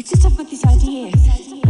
It's just I've got this idea.